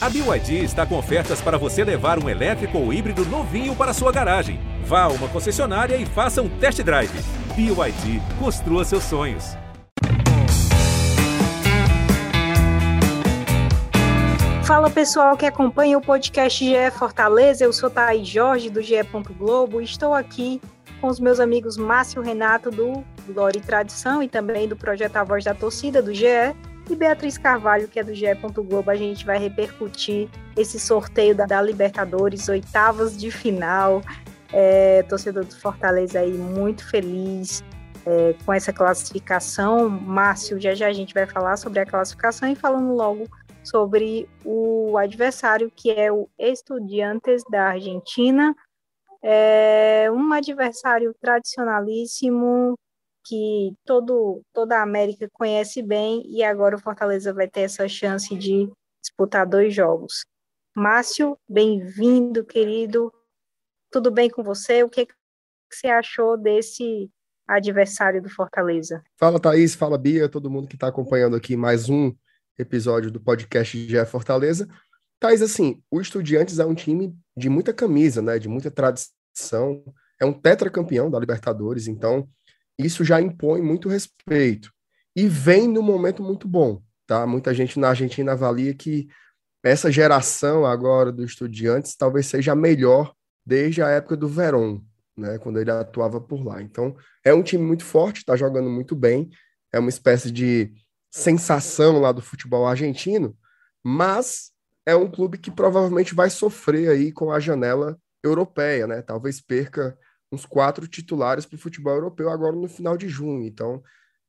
A BYD está com ofertas para você levar um elétrico ou híbrido novinho para sua garagem. Vá a uma concessionária e faça um test drive. BYD, construa seus sonhos. Fala pessoal que acompanha o podcast GE Fortaleza, eu sou Thaís Jorge do GE. Globo e estou aqui com os meus amigos Márcio Renato do Glória e Tradição e também do projeto A Voz da Torcida do GE e Beatriz Carvalho, que é do GE. Globo, a gente vai repercutir esse sorteio da, da Libertadores, oitavas de final. É, torcedor do Fortaleza aí muito feliz é, com essa classificação. Márcio, já já a gente vai falar sobre a classificação e falando logo sobre o adversário, que é o Estudiantes da Argentina. É um adversário tradicionalíssimo, que todo, toda a América conhece bem e agora o Fortaleza vai ter essa chance de disputar dois jogos. Márcio, bem-vindo, querido. Tudo bem com você? O que, que você achou desse adversário do Fortaleza? Fala, Thaís, fala, Bia, todo mundo que está acompanhando aqui mais um episódio do podcast de Fortaleza. Thaís, assim, o Estudiantes é um time de muita camisa, né? De muita tradição. É um tetracampeão da Libertadores, então isso já impõe muito respeito. E vem num momento muito bom, tá? Muita gente na Argentina avalia que essa geração agora dos estudiantes talvez seja a melhor desde a época do Verón, né? Quando ele atuava por lá. Então, é um time muito forte, está jogando muito bem, é uma espécie de sensação lá do futebol argentino, mas é um clube que provavelmente vai sofrer aí com a janela europeia, né? Talvez perca uns quatro titulares para o futebol europeu agora no final de junho. Então,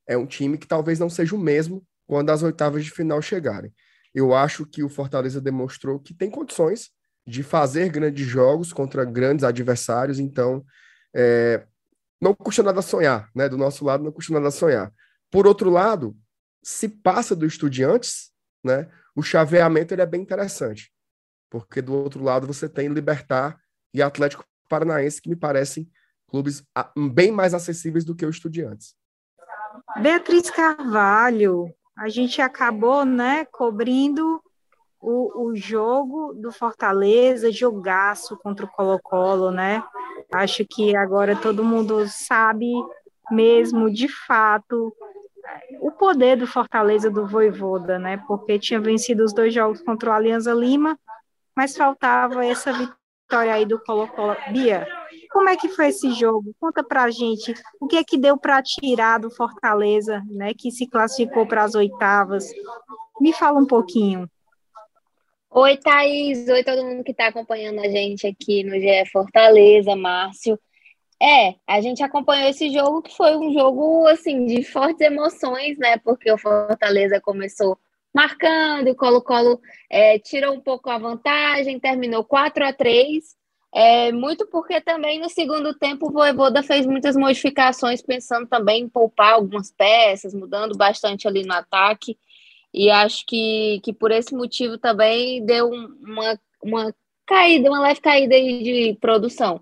é um time que talvez não seja o mesmo quando as oitavas de final chegarem. Eu acho que o Fortaleza demonstrou que tem condições de fazer grandes jogos contra grandes adversários, então é, não custa nada sonhar, né? Do nosso lado não custa nada sonhar. Por outro lado, se passa do Estudiantes, né? O chaveamento ele é bem interessante, porque do outro lado você tem Libertar e Atlético Paranaense, que me parecem clubes bem mais acessíveis do que o Estudiantes. Beatriz Carvalho, a gente acabou, né, cobrindo o, o jogo do Fortaleza, jogaço contra o Colo-Colo, né? Acho que agora todo mundo sabe mesmo, de fato, o poder do Fortaleza do Voivoda, né? Porque tinha vencido os dois jogos contra o Alianza Lima, mas faltava essa vitória vitória aí do Colo-Colo. Bia, como é que foi esse jogo? Conta pra gente o que é que deu para tirar do Fortaleza, né, que se classificou para as oitavas. Me fala um pouquinho. Oi, Thaís. Oi, todo mundo que está acompanhando a gente aqui no GE Fortaleza, Márcio. É, a gente acompanhou esse jogo que foi um jogo assim de fortes emoções, né? Porque o Fortaleza começou marcando, o Colo-Colo é, tirou um pouco a vantagem, terminou 4 a 3 é, muito porque também no segundo tempo o Voivoda fez muitas modificações, pensando também em poupar algumas peças, mudando bastante ali no ataque, e acho que, que por esse motivo também deu uma, uma caída, uma leve caída de produção.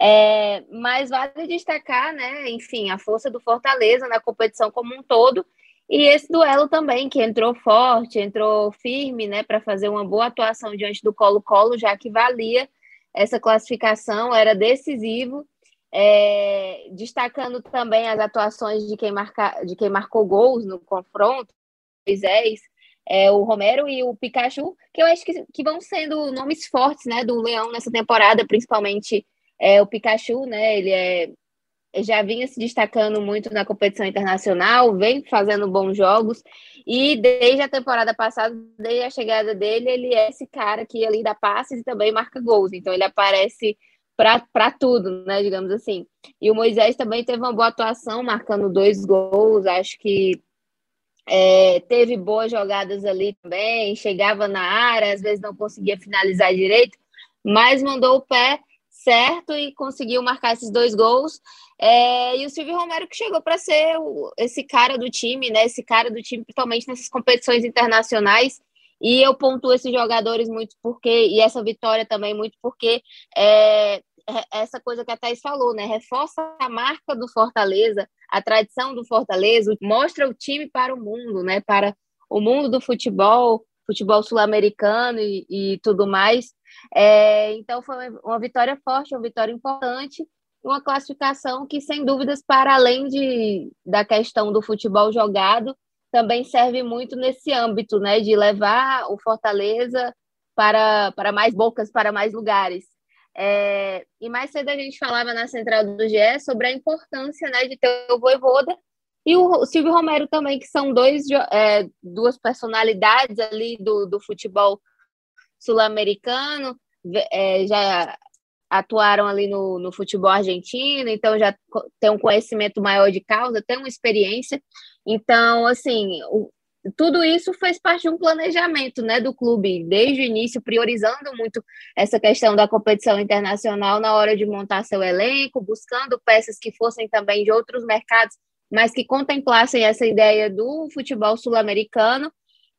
É, mas vale destacar, né, enfim, a força do Fortaleza na competição como um todo, e esse duelo também, que entrou forte, entrou firme, né, para fazer uma boa atuação diante do Colo-Colo, já que valia essa classificação, era decisivo. É, destacando também as atuações de quem, marca, de quem marcou gols no confronto, Moisés, é, o Romero e o Pikachu, que eu acho que, que vão sendo nomes fortes né, do Leão nessa temporada, principalmente é, o Pikachu, né? Ele é já vinha se destacando muito na competição internacional, vem fazendo bons jogos, e desde a temporada passada, desde a chegada dele, ele é esse cara que ali dá passes e também marca gols, então ele aparece para tudo, né, digamos assim. E o Moisés também teve uma boa atuação, marcando dois gols, acho que é, teve boas jogadas ali também, chegava na área, às vezes não conseguia finalizar direito, mas mandou o pé certo e conseguiu marcar esses dois gols. É, e o Silvio Romero que chegou para ser o, esse cara do time, né? Esse cara do time, principalmente nessas competições internacionais. E eu pontuo esses jogadores muito porque, e essa vitória também muito porque é, é essa coisa que a Thais falou, né? Reforça a marca do Fortaleza, a tradição do Fortaleza, mostra o time para o mundo, né? Para o mundo do futebol, futebol sul-americano e, e, tudo mais. É, então foi uma vitória forte, uma vitória importante, uma classificação que, sem dúvidas, para além de, da questão do futebol jogado, também serve muito nesse âmbito, né, de levar o Fortaleza para, para mais bocas, para mais lugares. É, e mais cedo a gente falava na central do GE sobre a importância né, de ter o Voivoda e o Silvio Romero também, que são dois, é, duas personalidades ali do, do futebol sul-americano, é, já atuaram ali no, no futebol argentino, então já tem um conhecimento maior de causa, tem uma experiência. Então, assim, o, tudo isso fez parte de um planejamento né, do clube, desde o início, priorizando muito essa questão da competição internacional na hora de montar seu elenco, buscando peças que fossem também de outros mercados, mas que contemplassem essa ideia do futebol sul-americano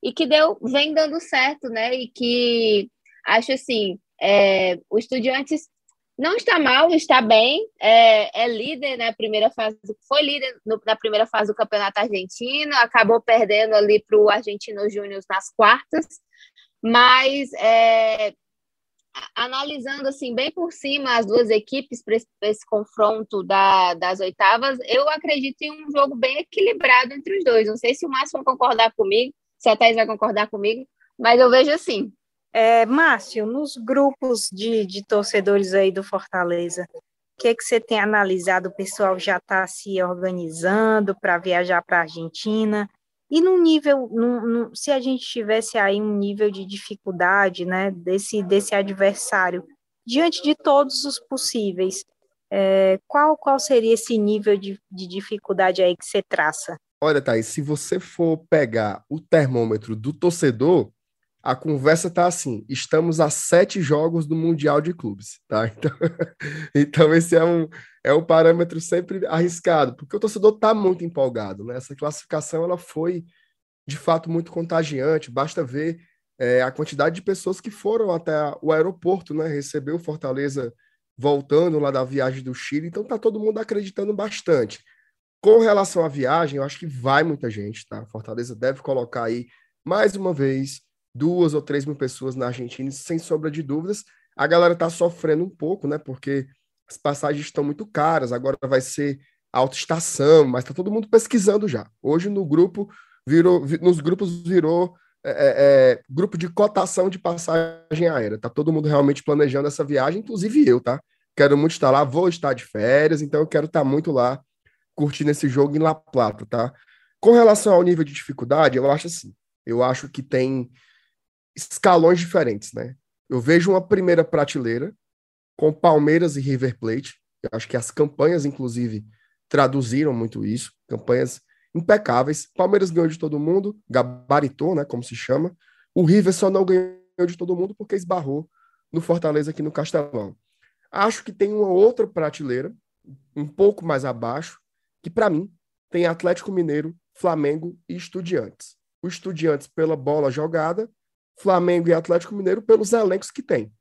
e que deu, vem dando certo, né? E que acho assim, é, o Estudiantes não está mal, está bem, é, é líder na primeira fase, foi líder no, na primeira fase do Campeonato Argentino, acabou perdendo ali para o Argentino Júnior nas quartas, mas é, analisando assim bem por cima as duas equipes para esse, esse, confronto da, das oitavas, eu acredito em um jogo bem equilibrado entre os dois. Não sei se o Márcio vai concordar comigo, se a Thais vai concordar comigo, mas eu vejo assim. É, Márcio, nos grupos de, de torcedores aí do Fortaleza, o que, é que você tem analisado? O pessoal já está se organizando para viajar para a Argentina? E no nível, no, no, se a gente tivesse aí um nível de dificuldade, né, desse, desse adversário, diante de todos os possíveis, é, qual, qual seria esse nível de, de dificuldade aí que você traça? Olha, Thaís, se você for pegar o termômetro do torcedor, a conversa tá assim: estamos a sete jogos do Mundial de Clubes, tá? Então, então esse é um, é um parâmetro sempre arriscado, porque o torcedor tá muito empolgado, né? Essa classificação ela foi de fato muito contagiante, basta ver é, a quantidade de pessoas que foram até o aeroporto, né? Receber o Fortaleza voltando lá da viagem do Chile, então tá todo mundo acreditando bastante. Com relação à viagem, eu acho que vai muita gente, tá? Fortaleza deve colocar aí mais uma vez duas ou três mil pessoas na Argentina, sem sombra de dúvidas. A galera está sofrendo um pouco, né? Porque as passagens estão muito caras, agora vai ser autoestação, mas está todo mundo pesquisando já. Hoje no grupo virou, nos grupos virou é, é, é, grupo de cotação de passagem aérea. Tá todo mundo realmente planejando essa viagem, inclusive eu, tá? Quero muito estar lá, vou estar de férias, então eu quero estar muito lá curtindo esse jogo em La Plata, tá? Com relação ao nível de dificuldade, eu acho assim, eu acho que tem escalões diferentes, né? Eu vejo uma primeira prateleira com Palmeiras e River Plate. Eu acho que as campanhas, inclusive, traduziram muito isso. Campanhas impecáveis. Palmeiras ganhou de todo mundo, gabaritou, né? Como se chama. O River só não ganhou de todo mundo porque esbarrou no Fortaleza aqui no Castelão. Acho que tem uma outra prateleira, um pouco mais abaixo, que para mim tem Atlético Mineiro, Flamengo e Estudiantes. O Estudiantes pela bola jogada Flamengo e Atlético Mineiro pelos elencos que tem,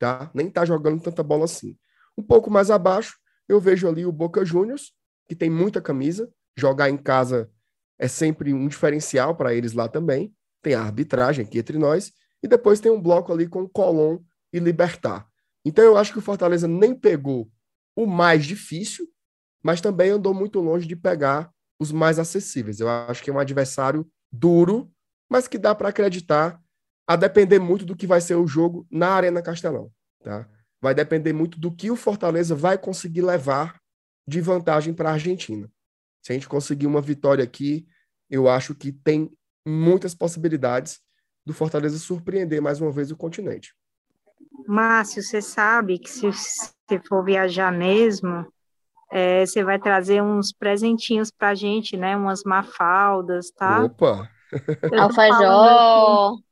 tá? Nem tá jogando tanta bola assim. Um pouco mais abaixo, eu vejo ali o Boca Juniors, que tem muita camisa, jogar em casa é sempre um diferencial para eles lá também. Tem a arbitragem aqui entre nós e depois tem um bloco ali com Colón e Libertar. Então eu acho que o Fortaleza nem pegou o mais difícil, mas também andou muito longe de pegar os mais acessíveis. Eu acho que é um adversário duro, mas que dá para acreditar a depender muito do que vai ser o jogo na Arena Castelão, tá? Vai depender muito do que o Fortaleza vai conseguir levar de vantagem para a Argentina. Se a gente conseguir uma vitória aqui, eu acho que tem muitas possibilidades do Fortaleza surpreender mais uma vez o continente. Márcio, você sabe que se você for viajar mesmo, é, você vai trazer uns presentinhos para a gente, né? Umas mafaldas, tá? Opa! Alfajor!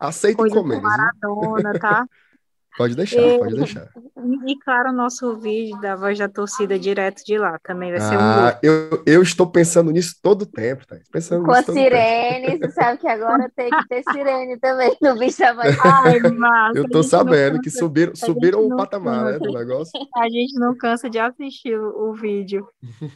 Aceita encomendas. Maradona, tá? Pode deixar, e, pode deixar. E, claro, o nosso vídeo da voz da torcida direto de lá também vai ser ah, um. Eu, eu estou pensando nisso todo o tempo, tá? Pensando Com a sirene, você sabe que agora tem que ter sirene também no bicho da Ai, Eu tô sabendo que subiram, subiram o patamar né, do negócio. A gente não cansa de assistir o, o vídeo.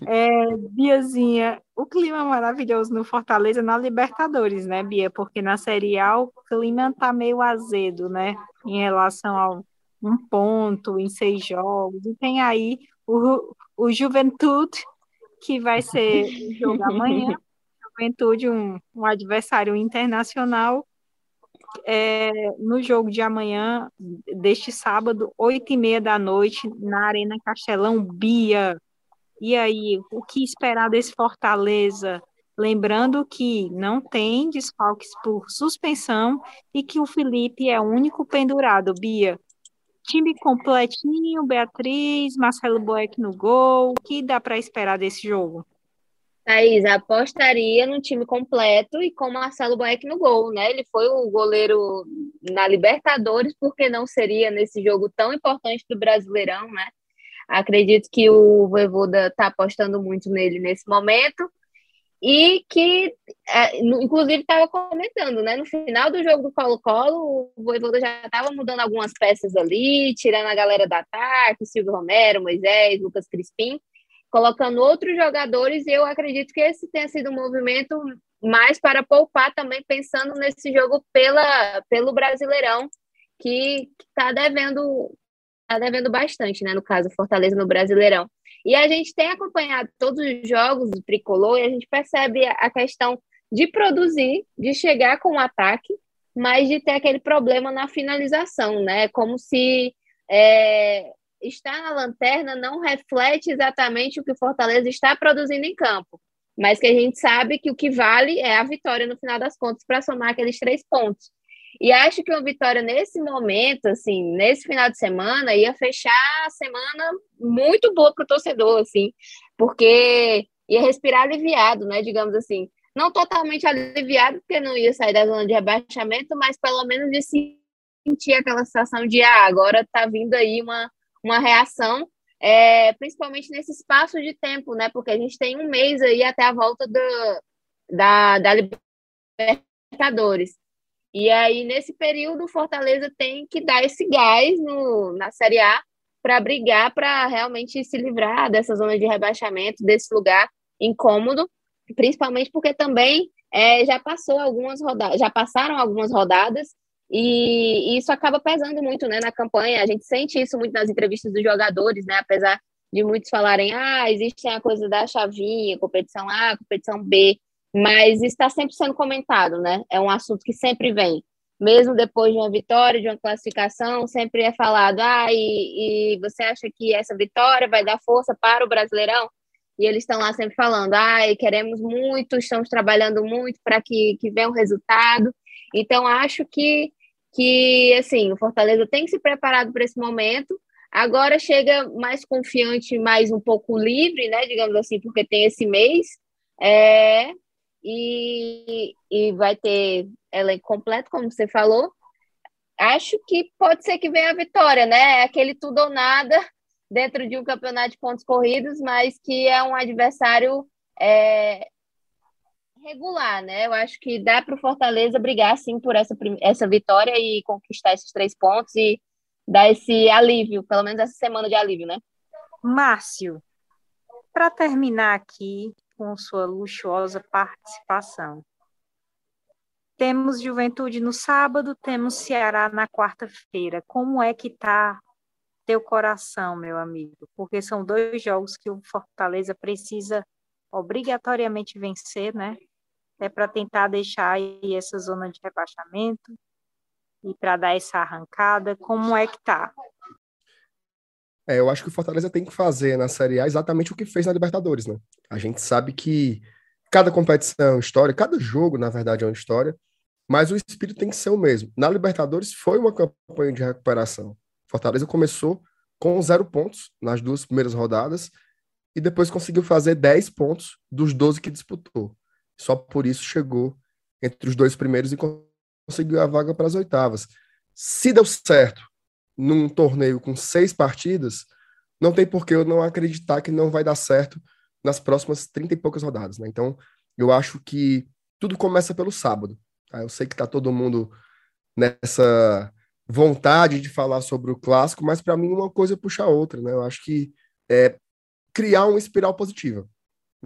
É, Biazinha, o clima maravilhoso no Fortaleza na Libertadores, né, Bia? Porque na Série A o clima tá meio azedo, né? Em relação ao um ponto em seis jogos. E tem aí o, o Juventude, que vai ser o jogo amanhã. Juventude, um, um adversário internacional. É, no jogo de amanhã, deste sábado, oito e meia da noite, na Arena Castelão Bia. E aí, o que esperar desse Fortaleza? Lembrando que não tem desfalques por suspensão e que o Felipe é o único pendurado, Bia. Time completinho, Beatriz, Marcelo Boeck no gol. O que dá para esperar desse jogo? Thaís, apostaria no time completo e com Marcelo Boeck no gol, né? Ele foi o goleiro na Libertadores, porque não seria nesse jogo tão importante do Brasileirão, né? Acredito que o Voivoda está apostando muito nele nesse momento e que, é, inclusive, estava comentando, né? No final do jogo do Colo-Colo, o Voivoda já estava mudando algumas peças ali, tirando a galera da ataque, Silvio Romero, Moisés, Lucas Crispim, colocando outros jogadores, e eu acredito que esse tenha sido um movimento mais para poupar também, pensando nesse jogo pela, pelo Brasileirão, que está devendo está devendo bastante, né? No caso, Fortaleza no Brasileirão. E a gente tem acompanhado todos os jogos do Tricolor e a gente percebe a questão de produzir, de chegar com o ataque, mas de ter aquele problema na finalização, né? Como se é, estar na lanterna não reflete exatamente o que o Fortaleza está produzindo em campo, mas que a gente sabe que o que vale é a vitória no final das contas para somar aqueles três pontos. E acho que uma vitória nesse momento, assim, nesse final de semana, ia fechar a semana muito boa para o torcedor, assim, porque ia respirar aliviado, né? Digamos assim. Não totalmente aliviado, porque não ia sair da zona de rebaixamento, mas pelo menos de sentir aquela sensação de ah, agora está vindo aí uma, uma reação, é, principalmente nesse espaço de tempo, né? Porque a gente tem um mês aí até a volta do, da, da Libertadores. E aí, nesse período, o Fortaleza tem que dar esse gás no, na Série A para brigar para realmente se livrar dessa zona de rebaixamento, desse lugar incômodo, principalmente porque também é, já passou algumas rodadas, já passaram algumas rodadas e, e, isso acaba pesando muito né, na campanha. A gente sente isso muito nas entrevistas dos jogadores, né? Apesar de muitos falarem, ah, existe a coisa da chavinha, competição A, competição B mas está sempre sendo comentado, né? É um assunto que sempre vem. Mesmo depois de uma vitória, de uma classificação, sempre é falado, ah, e, e você acha que essa vitória vai dar força para o Brasileirão? E eles estão lá sempre falando, ah, queremos muito, estamos trabalhando muito para que, que venha um resultado. Então, acho que, que, assim, o Fortaleza tem que se preparado para esse momento, Agora chega mais confiante, mais um pouco livre, né? Digamos assim, porque tem esse mês. É, e, e vai ter elenco completo, como você falou. Acho que pode ser que venha a vitória, né? É aquele tudo ou nada dentro de um campeonato de pontos corridos, mas que é um adversário é, regular, né? Eu acho que dá para o Fortaleza brigar sim por essa, essa vitória e conquistar esses três pontos e dar esse alívio, pelo menos essa semana de alívio, né? Márcio, para terminar aqui, com sua luxuosa participação. Temos Juventude no sábado, temos Ceará na quarta-feira. Como é que está teu coração, meu amigo? Porque são dois jogos que o Fortaleza precisa obrigatoriamente vencer, né? É para tentar deixar aí essa zona de rebaixamento e para dar essa arrancada. Como é que tá? É, eu acho que o Fortaleza tem que fazer na Série A exatamente o que fez na Libertadores, né? A gente sabe que cada competição é história, cada jogo, na verdade, é uma história, mas o espírito tem que ser o mesmo. Na Libertadores foi uma campanha de recuperação. Fortaleza começou com zero pontos nas duas primeiras rodadas e depois conseguiu fazer 10 pontos dos 12 que disputou. Só por isso chegou entre os dois primeiros e conseguiu a vaga para as oitavas. Se deu certo num torneio com seis partidas, não tem por que eu não acreditar que não vai dar certo nas próximas 30 e poucas rodadas, né? Então, eu acho que tudo começa pelo sábado. Tá? Eu sei que tá todo mundo nessa vontade de falar sobre o clássico, mas para mim uma coisa puxa a outra, né? Eu acho que é criar uma espiral positiva.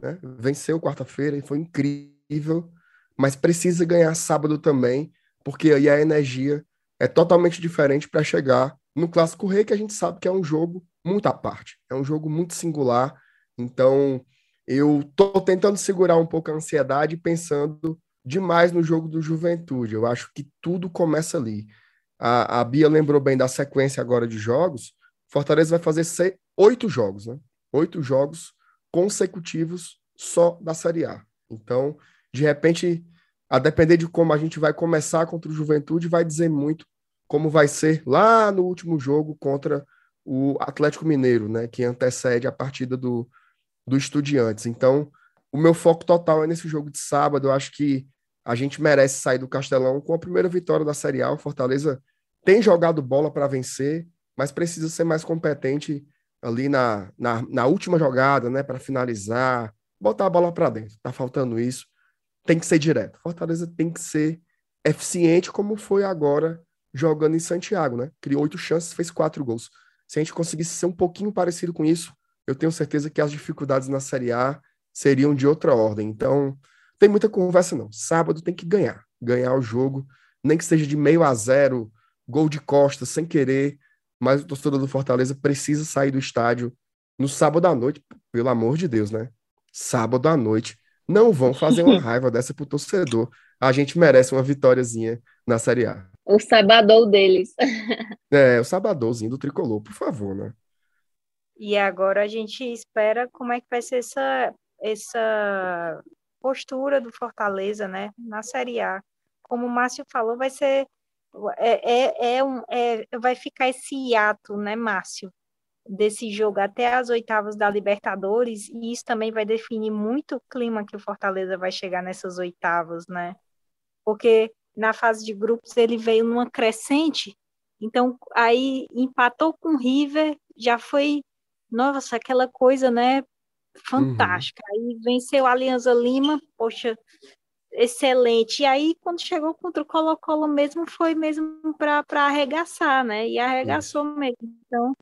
né? Venceu quarta-feira e foi incrível, mas precisa ganhar sábado também, porque aí a energia é totalmente diferente para chegar no Clássico Rei, que a gente sabe que é um jogo muito à parte, é um jogo muito singular. Então, eu tô tentando segurar um pouco a ansiedade, pensando demais no jogo do Juventude. Eu acho que tudo começa ali. A, a Bia lembrou bem da sequência agora de jogos. Fortaleza vai fazer oito jogos, né? Oito jogos consecutivos só da Série A. Então, de repente, a depender de como a gente vai começar contra o Juventude, vai dizer muito como vai ser lá no último jogo contra o Atlético Mineiro, né? Que antecede a partida do, do Estudiantes. Então, o meu foco total é nesse jogo de sábado. Eu acho que a gente merece sair do Castelão com a primeira vitória da Série A. O Fortaleza tem jogado bola para vencer, mas precisa ser mais competente ali na, na, na última jogada, né, para finalizar, botar a bola para dentro. Tá faltando isso. Tem que ser direto. Fortaleza tem que ser eficiente como foi agora jogando em Santiago, né? Criou oito chances, fez quatro gols. Se a gente conseguisse ser um pouquinho parecido com isso, eu tenho certeza que as dificuldades na Série A seriam de outra ordem. Então, tem muita conversa não. Sábado tem que ganhar, ganhar o jogo, nem que seja de meio a zero, gol de costa, sem querer, mas o torcedor do Fortaleza precisa sair do estádio no sábado à noite, pelo amor de Deus, né? Sábado à noite. Não vão fazer uma raiva dessa pro torcedor. A gente merece uma vitóriazinha na Série A. O sabadou deles. é, o sabadouzinho do tricolor, por favor, né? E agora a gente espera como é que vai ser essa, essa postura do Fortaleza, né, na Série A. Como o Márcio falou, vai ser é, é, é um, é, vai ficar esse hiato, né, Márcio, desse jogo até as oitavas da Libertadores, e isso também vai definir muito o clima que o Fortaleza vai chegar nessas oitavas, né? Porque na fase de grupos ele veio numa crescente, então aí empatou com o River, já foi, nossa, aquela coisa, né, fantástica. Uhum. Aí venceu a Alianza Lima, poxa, excelente. E aí, quando chegou contra o Colo-Colo mesmo, foi mesmo para arregaçar, né? E arregaçou mesmo. Então,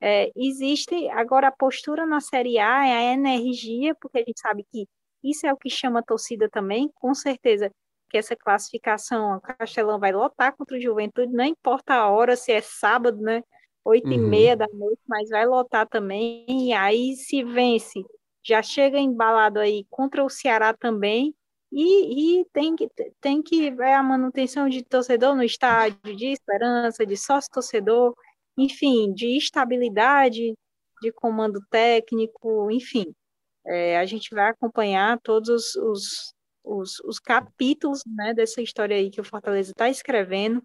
é, existe agora a postura na Série A, é a energia, porque a gente sabe que isso é o que chama a torcida também, com certeza que essa classificação, o Castelão vai lotar contra o Juventude, não importa a hora, se é sábado, né? Oito uhum. e meia da noite, mas vai lotar também, e aí se vence, já chega embalado aí contra o Ceará também, e, e, tem, que, tem que ver a manutenção de torcedor no estádio, de esperança, de sócio-torcedor, enfim, de estabilidade, de comando técnico, enfim. É, a gente vai acompanhar todos os, os, os, os capítulos né, dessa história aí que o Fortaleza está escrevendo.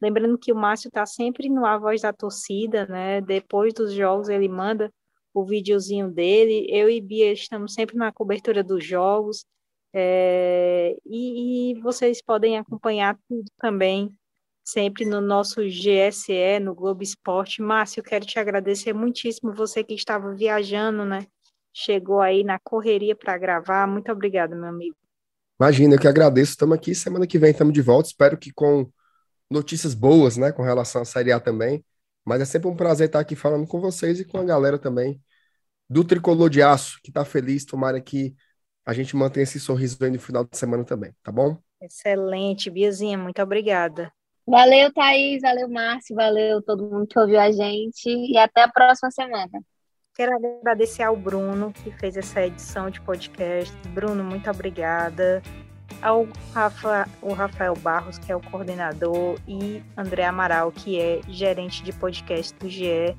Lembrando que o Márcio está sempre no A Voz da Torcida, né? Depois dos jogos ele manda o videozinho dele. Eu e Bia estamos sempre na cobertura dos jogos. É, e, e, vocês podem acompanhar tudo também, sempre no nosso GSE, no Globo Esporte. Márcio, quero te agradecer muitíssimo, você que estava viajando, né? Chegou aí na correria para gravar. Muito obrigada, meu amigo. Imagina, eu que agradeço. Estamos aqui. Semana que vem estamos de volta. Espero que com notícias boas, né? Com relação à Série A também. Mas é sempre um prazer estar aqui falando com vocês e com a galera também do Tricolor de Aço, que está feliz. Tomara que a gente mantém esse sorriso aí no final de semana também, tá bom? Excelente, Biazinha, muito obrigada. Valeu, Thaís, valeu, Márcio, valeu todo mundo que ouviu a gente e até a próxima semana. Quero agradecer ao Bruno, que fez essa edição de podcast. Bruno, muito obrigada. Ao Rafa, o Rafael Barros, que é o coordenador, e André Amaral, que é gerente de podcast do GE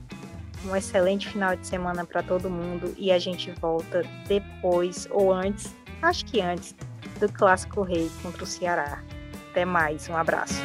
um excelente final de semana para todo mundo e a gente volta depois ou antes, acho que antes, do Clássico Rei contra o Ceará. Até mais, um abraço.